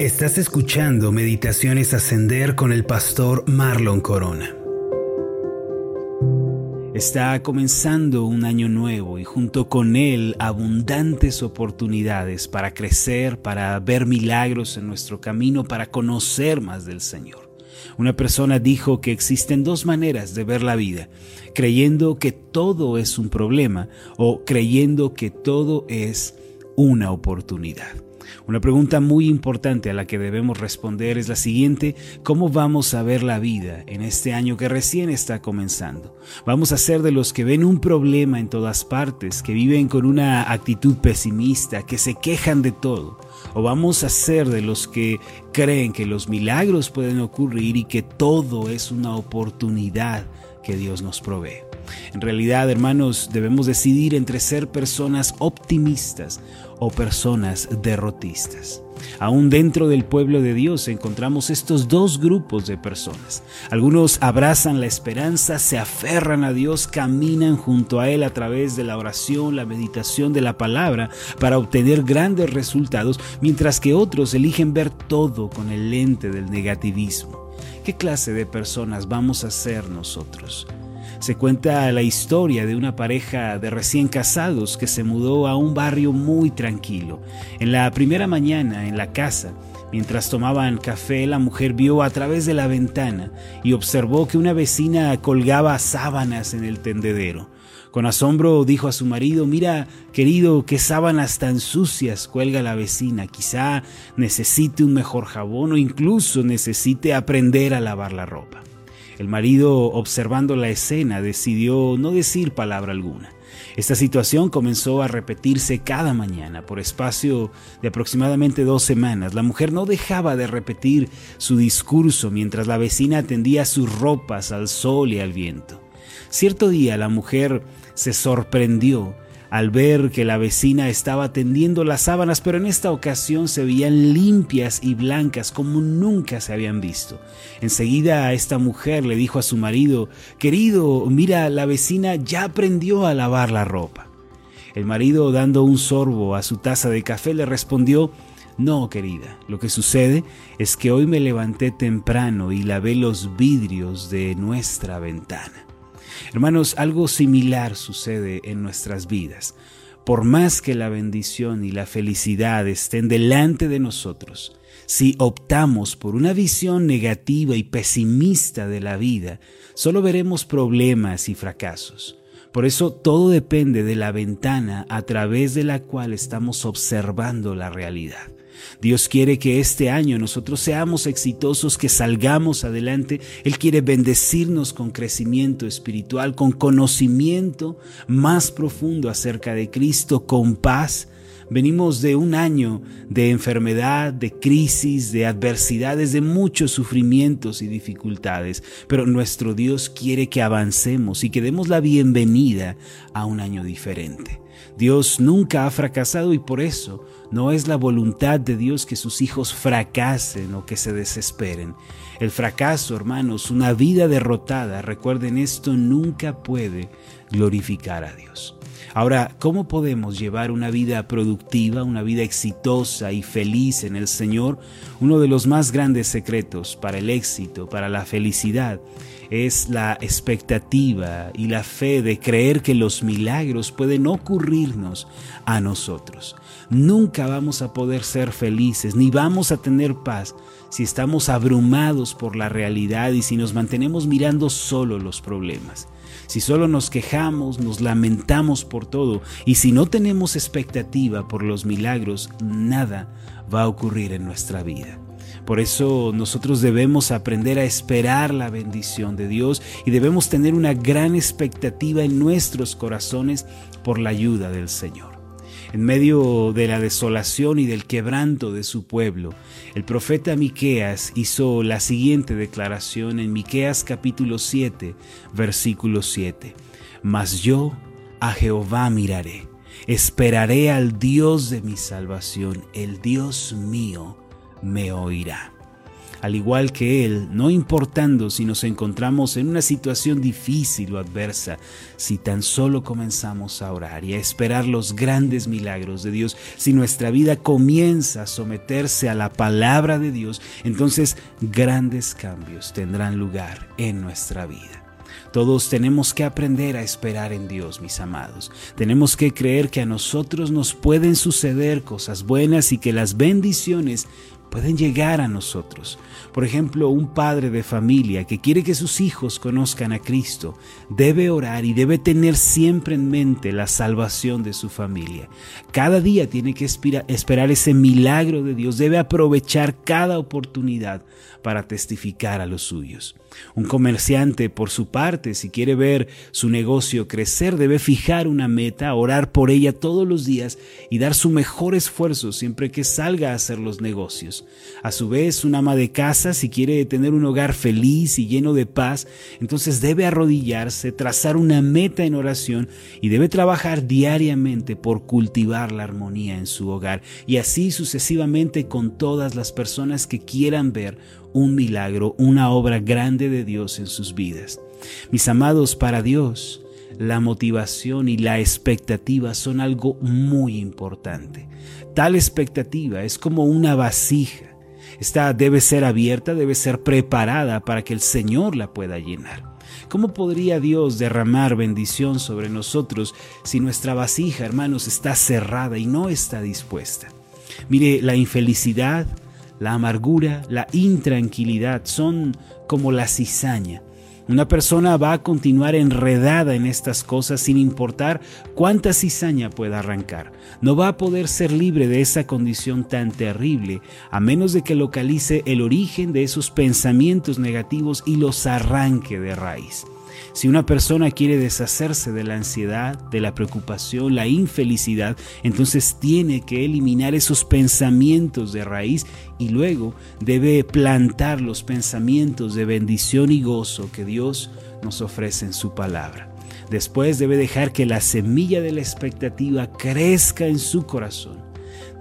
Estás escuchando Meditaciones Ascender con el pastor Marlon Corona. Está comenzando un año nuevo y junto con él abundantes oportunidades para crecer, para ver milagros en nuestro camino, para conocer más del Señor. Una persona dijo que existen dos maneras de ver la vida, creyendo que todo es un problema o creyendo que todo es una oportunidad. Una pregunta muy importante a la que debemos responder es la siguiente, ¿cómo vamos a ver la vida en este año que recién está comenzando? ¿Vamos a ser de los que ven un problema en todas partes, que viven con una actitud pesimista, que se quejan de todo? ¿O vamos a ser de los que creen que los milagros pueden ocurrir y que todo es una oportunidad que Dios nos provee? En realidad, hermanos, debemos decidir entre ser personas optimistas o personas derrotistas. Aún dentro del pueblo de Dios encontramos estos dos grupos de personas. Algunos abrazan la esperanza, se aferran a Dios, caminan junto a Él a través de la oración, la meditación de la palabra para obtener grandes resultados, mientras que otros eligen ver todo con el lente del negativismo. ¿Qué clase de personas vamos a ser nosotros? Se cuenta la historia de una pareja de recién casados que se mudó a un barrio muy tranquilo. En la primera mañana en la casa, mientras tomaban café, la mujer vio a través de la ventana y observó que una vecina colgaba sábanas en el tendedero. Con asombro dijo a su marido, mira, querido, qué sábanas tan sucias cuelga la vecina. Quizá necesite un mejor jabón o incluso necesite aprender a lavar la ropa. El marido, observando la escena, decidió no decir palabra alguna. Esta situación comenzó a repetirse cada mañana por espacio de aproximadamente dos semanas. La mujer no dejaba de repetir su discurso mientras la vecina tendía sus ropas al sol y al viento. Cierto día la mujer se sorprendió al ver que la vecina estaba tendiendo las sábanas, pero en esta ocasión se veían limpias y blancas como nunca se habían visto. Enseguida esta mujer le dijo a su marido, querido, mira, la vecina ya aprendió a lavar la ropa. El marido, dando un sorbo a su taza de café, le respondió, no, querida, lo que sucede es que hoy me levanté temprano y lavé los vidrios de nuestra ventana. Hermanos, algo similar sucede en nuestras vidas. Por más que la bendición y la felicidad estén delante de nosotros, si optamos por una visión negativa y pesimista de la vida, solo veremos problemas y fracasos. Por eso todo depende de la ventana a través de la cual estamos observando la realidad. Dios quiere que este año nosotros seamos exitosos, que salgamos adelante. Él quiere bendecirnos con crecimiento espiritual, con conocimiento más profundo acerca de Cristo, con paz. Venimos de un año de enfermedad, de crisis, de adversidades, de muchos sufrimientos y dificultades, pero nuestro Dios quiere que avancemos y que demos la bienvenida a un año diferente. Dios nunca ha fracasado y por eso no es la voluntad de Dios que sus hijos fracasen o que se desesperen. El fracaso, hermanos, una vida derrotada, recuerden esto, nunca puede glorificar a Dios. Ahora, ¿cómo podemos llevar una vida productiva, una vida exitosa y feliz en el Señor? Uno de los más grandes secretos para el éxito, para la felicidad, es la expectativa y la fe de creer que los milagros pueden ocurrirnos a nosotros. Nunca vamos a poder ser felices ni vamos a tener paz si estamos abrumados por la realidad y si nos mantenemos mirando solo los problemas. Si solo nos quejamos, nos lamentamos por todo y si no tenemos expectativa por los milagros, nada va a ocurrir en nuestra vida. Por eso nosotros debemos aprender a esperar la bendición de Dios y debemos tener una gran expectativa en nuestros corazones por la ayuda del Señor. En medio de la desolación y del quebranto de su pueblo, el profeta Miqueas hizo la siguiente declaración en Miqueas capítulo 7, versículo 7. Mas yo a Jehová miraré, esperaré al Dios de mi salvación, el Dios mío me oirá. Al igual que Él, no importando si nos encontramos en una situación difícil o adversa, si tan solo comenzamos a orar y a esperar los grandes milagros de Dios, si nuestra vida comienza a someterse a la palabra de Dios, entonces grandes cambios tendrán lugar en nuestra vida. Todos tenemos que aprender a esperar en Dios, mis amados. Tenemos que creer que a nosotros nos pueden suceder cosas buenas y que las bendiciones pueden llegar a nosotros. Por ejemplo, un padre de familia que quiere que sus hijos conozcan a Cristo debe orar y debe tener siempre en mente la salvación de su familia. Cada día tiene que esperar ese milagro de Dios, debe aprovechar cada oportunidad para testificar a los suyos. Un comerciante, por su parte, si quiere ver su negocio crecer, debe fijar una meta, orar por ella todos los días y dar su mejor esfuerzo siempre que salga a hacer los negocios. A su vez, un ama de casa, si quiere tener un hogar feliz y lleno de paz, entonces debe arrodillarse, trazar una meta en oración y debe trabajar diariamente por cultivar la armonía en su hogar y así sucesivamente con todas las personas que quieran ver un milagro, una obra grande de Dios en sus vidas. Mis amados, para Dios, la motivación y la expectativa son algo muy importante. Tal expectativa es como una vasija. Esta debe ser abierta, debe ser preparada para que el Señor la pueda llenar. ¿Cómo podría Dios derramar bendición sobre nosotros si nuestra vasija, hermanos, está cerrada y no está dispuesta? Mire, la infelicidad, la amargura, la intranquilidad son como la cizaña. Una persona va a continuar enredada en estas cosas sin importar cuánta cizaña pueda arrancar. No va a poder ser libre de esa condición tan terrible a menos de que localice el origen de esos pensamientos negativos y los arranque de raíz. Si una persona quiere deshacerse de la ansiedad, de la preocupación, la infelicidad, entonces tiene que eliminar esos pensamientos de raíz y luego debe plantar los pensamientos de bendición y gozo que Dios nos ofrece en su palabra. Después debe dejar que la semilla de la expectativa crezca en su corazón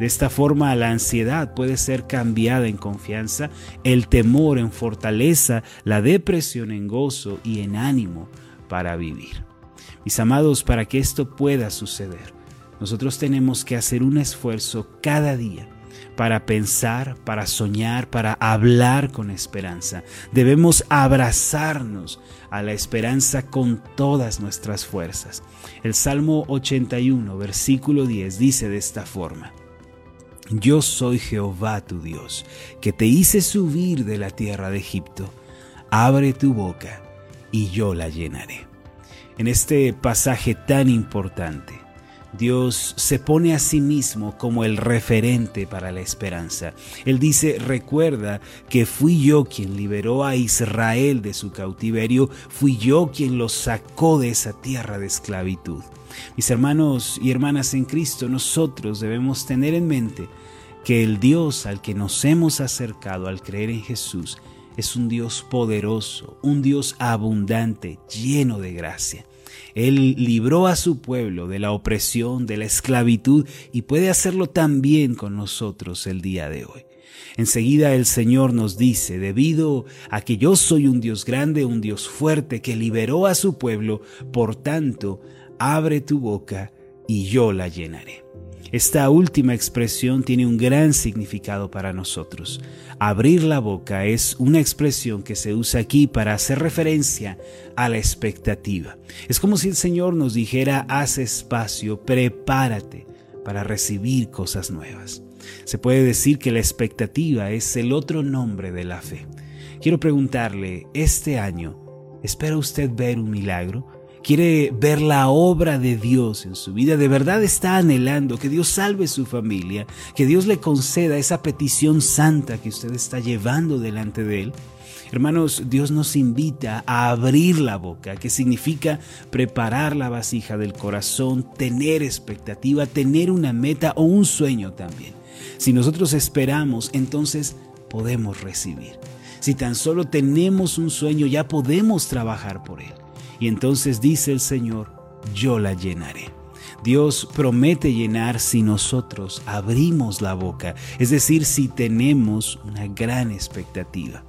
de esta forma la ansiedad puede ser cambiada en confianza, el temor en fortaleza, la depresión en gozo y en ánimo para vivir. Mis amados, para que esto pueda suceder, nosotros tenemos que hacer un esfuerzo cada día para pensar, para soñar, para hablar con esperanza. Debemos abrazarnos a la esperanza con todas nuestras fuerzas. El Salmo 81, versículo 10 dice de esta forma, yo soy Jehová tu Dios, que te hice subir de la tierra de Egipto. Abre tu boca y yo la llenaré. En este pasaje tan importante, Dios se pone a sí mismo como el referente para la esperanza. Él dice, recuerda que fui yo quien liberó a Israel de su cautiverio, fui yo quien los sacó de esa tierra de esclavitud. Mis hermanos y hermanas en Cristo, nosotros debemos tener en mente que el Dios al que nos hemos acercado al creer en Jesús es un Dios poderoso, un Dios abundante, lleno de gracia. Él libró a su pueblo de la opresión, de la esclavitud y puede hacerlo también con nosotros el día de hoy. Enseguida el Señor nos dice, debido a que yo soy un Dios grande, un Dios fuerte que liberó a su pueblo, por tanto, abre tu boca y yo la llenaré. Esta última expresión tiene un gran significado para nosotros. Abrir la boca es una expresión que se usa aquí para hacer referencia a la expectativa. Es como si el Señor nos dijera, haz espacio, prepárate para recibir cosas nuevas. Se puede decir que la expectativa es el otro nombre de la fe. Quiero preguntarle, este año, ¿espera usted ver un milagro? Quiere ver la obra de Dios en su vida, de verdad está anhelando que Dios salve su familia, que Dios le conceda esa petición santa que usted está llevando delante de Él. Hermanos, Dios nos invita a abrir la boca, que significa preparar la vasija del corazón, tener expectativa, tener una meta o un sueño también. Si nosotros esperamos, entonces podemos recibir. Si tan solo tenemos un sueño, ya podemos trabajar por él. Y entonces dice el Señor, yo la llenaré. Dios promete llenar si nosotros abrimos la boca, es decir, si tenemos una gran expectativa.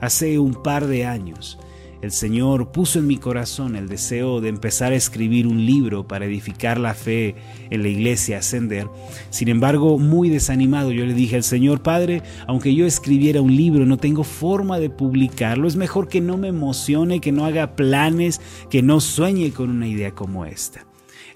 Hace un par de años, el Señor puso en mi corazón el deseo de empezar a escribir un libro para edificar la fe en la iglesia Ascender. Sin embargo, muy desanimado, yo le dije al Señor, Padre, aunque yo escribiera un libro, no tengo forma de publicarlo. Es mejor que no me emocione, que no haga planes, que no sueñe con una idea como esta.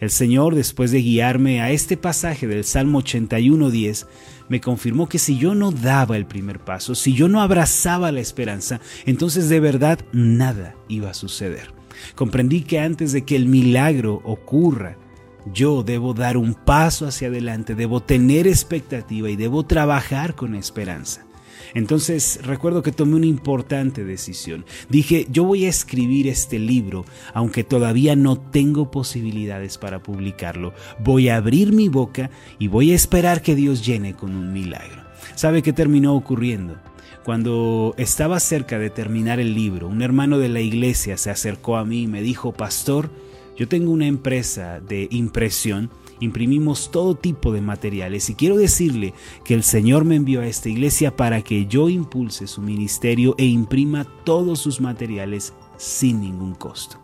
El Señor, después de guiarme a este pasaje del Salmo 81.10, me confirmó que si yo no daba el primer paso, si yo no abrazaba la esperanza, entonces de verdad nada iba a suceder. Comprendí que antes de que el milagro ocurra, yo debo dar un paso hacia adelante, debo tener expectativa y debo trabajar con esperanza. Entonces recuerdo que tomé una importante decisión. Dije, yo voy a escribir este libro, aunque todavía no tengo posibilidades para publicarlo. Voy a abrir mi boca y voy a esperar que Dios llene con un milagro. ¿Sabe qué terminó ocurriendo? Cuando estaba cerca de terminar el libro, un hermano de la iglesia se acercó a mí y me dijo, Pastor, yo tengo una empresa de impresión imprimimos todo tipo de materiales y quiero decirle que el Señor me envió a esta iglesia para que yo impulse su ministerio e imprima todos sus materiales sin ningún costo.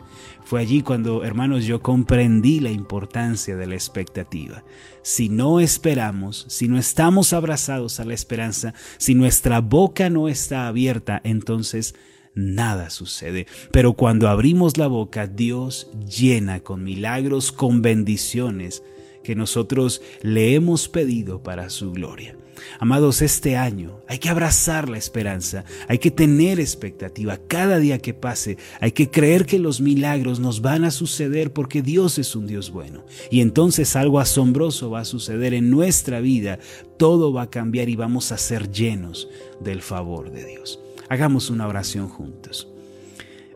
Fue allí cuando, hermanos, yo comprendí la importancia de la expectativa. Si no esperamos, si no estamos abrazados a la esperanza, si nuestra boca no está abierta, entonces nada sucede. Pero cuando abrimos la boca, Dios llena con milagros, con bendiciones que nosotros le hemos pedido para su gloria. Amados, este año hay que abrazar la esperanza, hay que tener expectativa cada día que pase, hay que creer que los milagros nos van a suceder porque Dios es un Dios bueno. Y entonces algo asombroso va a suceder en nuestra vida, todo va a cambiar y vamos a ser llenos del favor de Dios. Hagamos una oración juntos.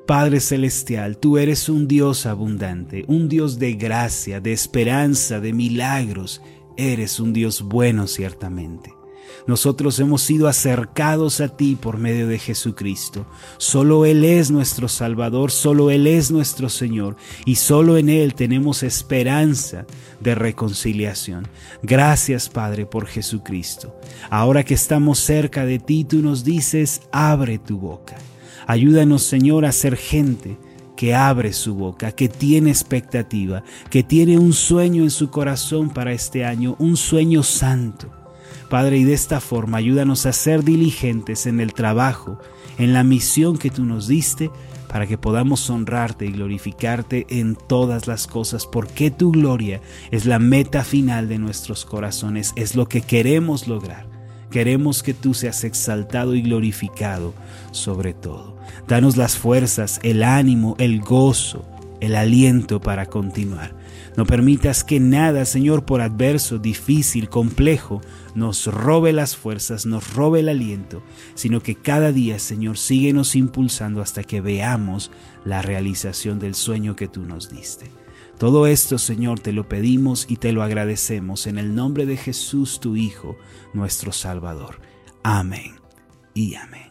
Padre Celestial, tú eres un Dios abundante, un Dios de gracia, de esperanza, de milagros. Eres un Dios bueno ciertamente. Nosotros hemos sido acercados a ti por medio de Jesucristo. Solo Él es nuestro Salvador, solo Él es nuestro Señor y solo en Él tenemos esperanza de reconciliación. Gracias Padre por Jesucristo. Ahora que estamos cerca de ti, tú nos dices, abre tu boca. Ayúdanos, Señor, a ser gente que abre su boca, que tiene expectativa, que tiene un sueño en su corazón para este año, un sueño santo. Padre, y de esta forma ayúdanos a ser diligentes en el trabajo, en la misión que tú nos diste, para que podamos honrarte y glorificarte en todas las cosas, porque tu gloria es la meta final de nuestros corazones, es lo que queremos lograr. Queremos que tú seas exaltado y glorificado sobre todo. Danos las fuerzas, el ánimo, el gozo, el aliento para continuar. No permitas que nada, Señor, por adverso, difícil, complejo, nos robe las fuerzas, nos robe el aliento, sino que cada día, Señor, síguenos impulsando hasta que veamos la realización del sueño que tú nos diste. Todo esto, Señor, te lo pedimos y te lo agradecemos en el nombre de Jesús, tu Hijo, nuestro Salvador. Amén y amén.